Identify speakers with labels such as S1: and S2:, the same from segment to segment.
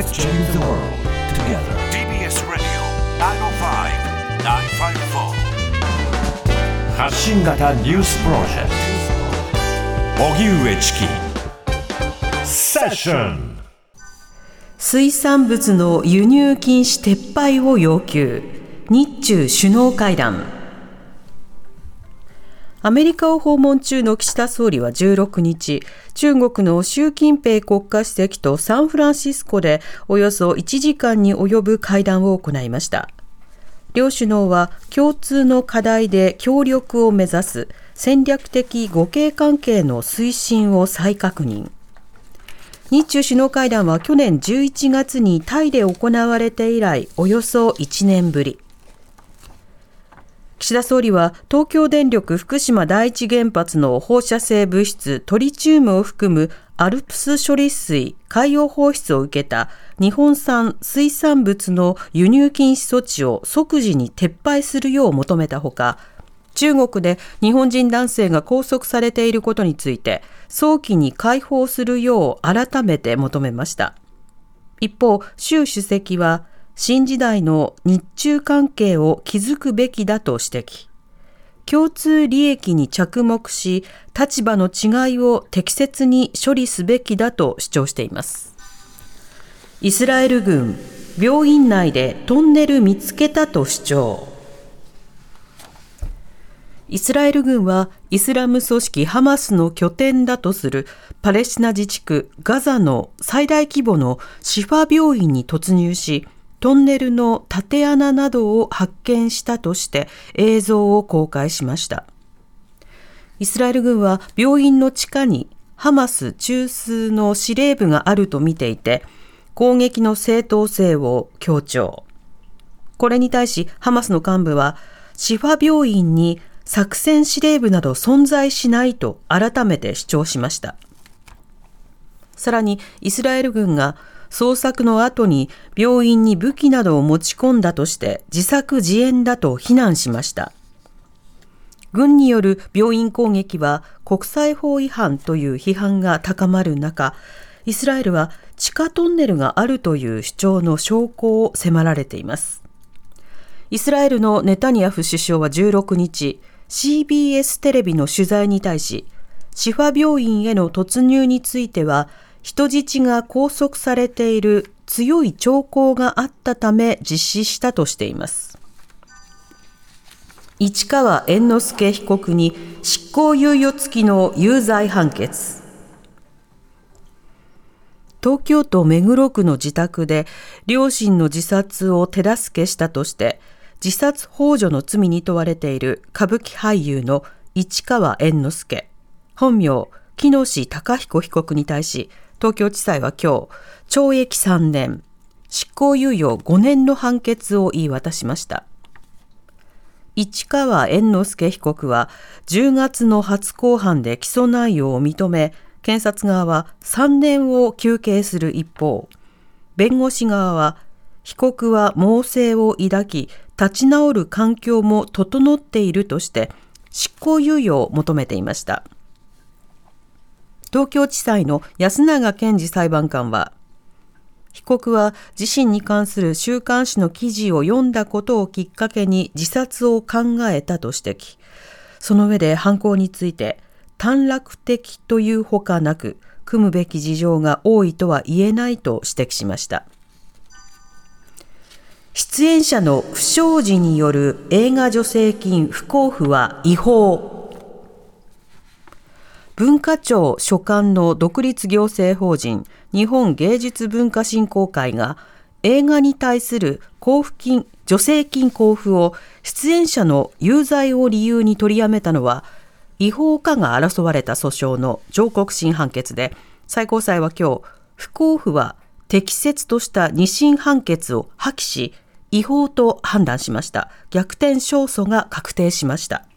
S1: Let's change the world together.
S2: TBS Radio 905-954
S1: 発信型ニュースプロジェクト。荻上チキ。セッション。
S3: 水産物の輸入禁止撤廃を要求。日中首脳会談アメリカを訪問中の岸田総理は16日、中国の習近平国家主席とサンフランシスコでおよそ1時間に及ぶ会談を行いました。両首脳は共通の課題で協力を目指す戦略的互恵関係の推進を再確認。日中首脳会談は去年11月にタイで行われて以来およそ1年ぶり。岸田総理は東京電力福島第一原発の放射性物質トリチウムを含むアルプス処理水海洋放出を受けた日本産水産物の輸入禁止措置を即時に撤廃するよう求めたほか中国で日本人男性が拘束されていることについて早期に解放するよう改めて求めました。一方習主席は新時代の日中関係を築くべきだと指摘。共通利益に着目し、立場の違いを適切に処理すべきだと主張しています。イスラエル軍、病院内でトンネル見つけたと主張。イスラエル軍はイスラム組織ハマスの拠点だとするパレスチナ自治区ガザの最大規模のシファ病院に突入し、トンネルの縦穴などを発見したとして映像を公開しました。イスラエル軍は病院の地下にハマス中枢の司令部があると見ていて、攻撃の正当性を強調。これに対しハマスの幹部は、シファ病院に作戦司令部など存在しないと改めて主張しました。さらにイスラエル軍が捜索の後に病院に武器などを持ち込んだとして自作自演だと非難しました。軍による病院攻撃は国際法違反という批判が高まる中、イスラエルは地下トンネルがあるという主張の証拠を迫られています。イスラエルのネタニヤフ首相は16日、CBS テレビの取材に対し、シファ病院への突入については、人質が拘束されている強い兆候があったため実施したとしています。市川猿之助被告に執行猶予付きの有罪判決。東京都目黒区の自宅で両親の自殺を手助けしたとして自殺幇助の罪に問われている歌舞伎俳優の市川猿之助、本名木下隆彦被告に対し東京地裁は今日、懲役3年、執行猶予5年の判決を言い渡しました。市川猿之助被告は10月の初公判で起訴内容を認め、検察側は3年を求刑する一方、弁護士側は被告は猛省を抱き、立ち直る環境も整っているとして執行猶予を求めていました。東京地裁の安永健二裁判官は、被告は自身に関する週刊誌の記事を読んだことをきっかけに自殺を考えたと指摘。その上で犯行について短絡的というほかなく、組むべき事情が多いとは言えないと指摘しました。出演者の不祥事による映画助成金不交付は違法。文化庁所管の独立行政法人日本芸術文化振興会が映画に対する交付金、助成金交付を出演者の有罪を理由に取りやめたのは違法かが争われた訴訟の上告審判決で最高裁は今日不交付は適切とした二審判決を破棄し違法と判断しました。逆転勝訴が確定しました。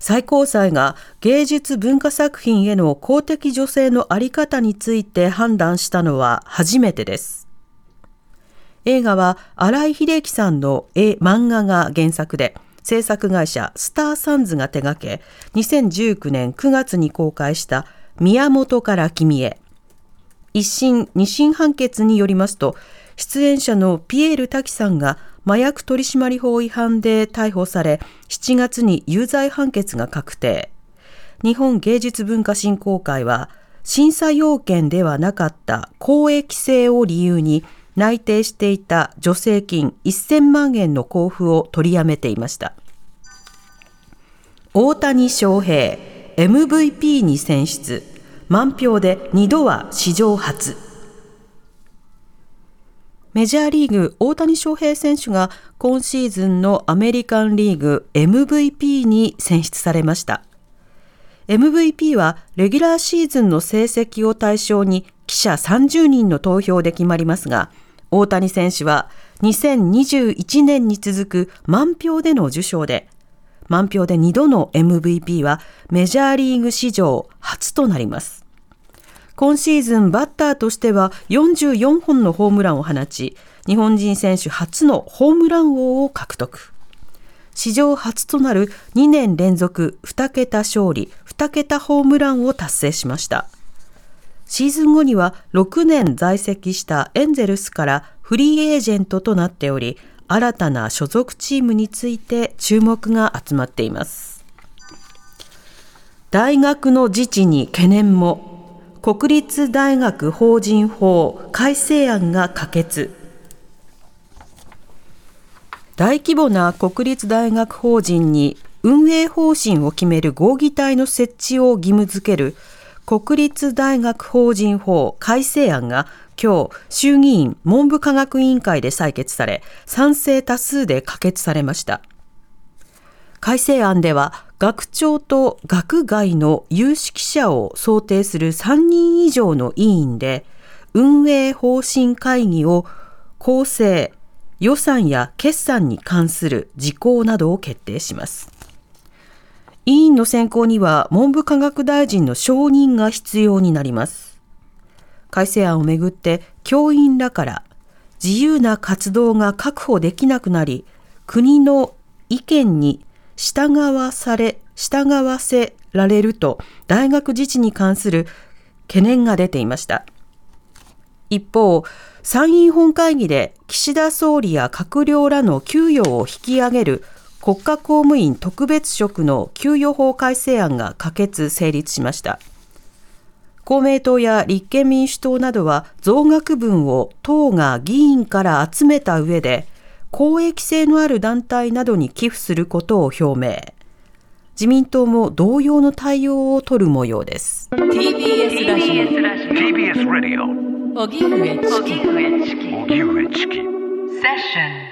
S3: 最高裁が芸術文化作品への公的助成のあり方について判断したのは初めてです。映画は新井秀樹さんの絵漫画が原作で、制作会社スターサンズが手掛け、2019年9月に公開した宮本から君へ。一審、二審判決によりますと、出演者のピエール滝さんが麻薬取締法違反で逮捕され、7月に有罪判決が確定。日本芸術文化振興会は、審査要件ではなかった公益性を理由に内定していた助成金1000万円の交付を取りやめていました。大谷翔平 MVP に選出満票で2度は史上初メジャーリーグ大谷翔平選手が今シーズンのアメリカンリーグ MVP に選出されました MVP はレギュラーシーズンの成績を対象に記者30人の投票で決まりますが大谷選手は2021年に続く満票での受賞で満票で2度の MVP はメジャーリーグ史上初となります。今シーズンバッターとしては44本のホームランを放ち、日本人選手初のホームラン王を獲得。史上初となる2年連続2桁勝利、2桁ホームランを達成しました。シーズン後には6年在籍したエンゼルスからフリーエージェントとなっており、新たな所属チームについて注目が集まっています。大学の自治に懸念も国立大学法人法改正案が可決大規模な国立大学法人に運営方針を決める合議体の設置を義務付ける国立大学法人法改正案が今日、衆議院文部科学委員会で採決され、賛成多数で可決されました。改正案では、学長と学外の有識者を想定する3人以上の委員で、運営方針会議を構成、予算や決算に関する事項などを決定します。委員の選考には文部科学大臣の承認が必要になります。改正案をめぐって教員らから自由な活動が確保できなくなり国の意見に従わされ従わせられると大学自治に関する懸念が出ていました。一方参院本会議で岸田総理や閣僚らの給与を引き上げる国家公務員特別職の給与法改正案が可決成立しました。公明党や立憲民主党などは増額分を党が議員から集めた上で公益性のある団体などに寄付することを表明。自民党も同様の対応を取る模様です。
S2: TBS ラジオ TBS ラジオ荻上チキ。荻上チキ。セッション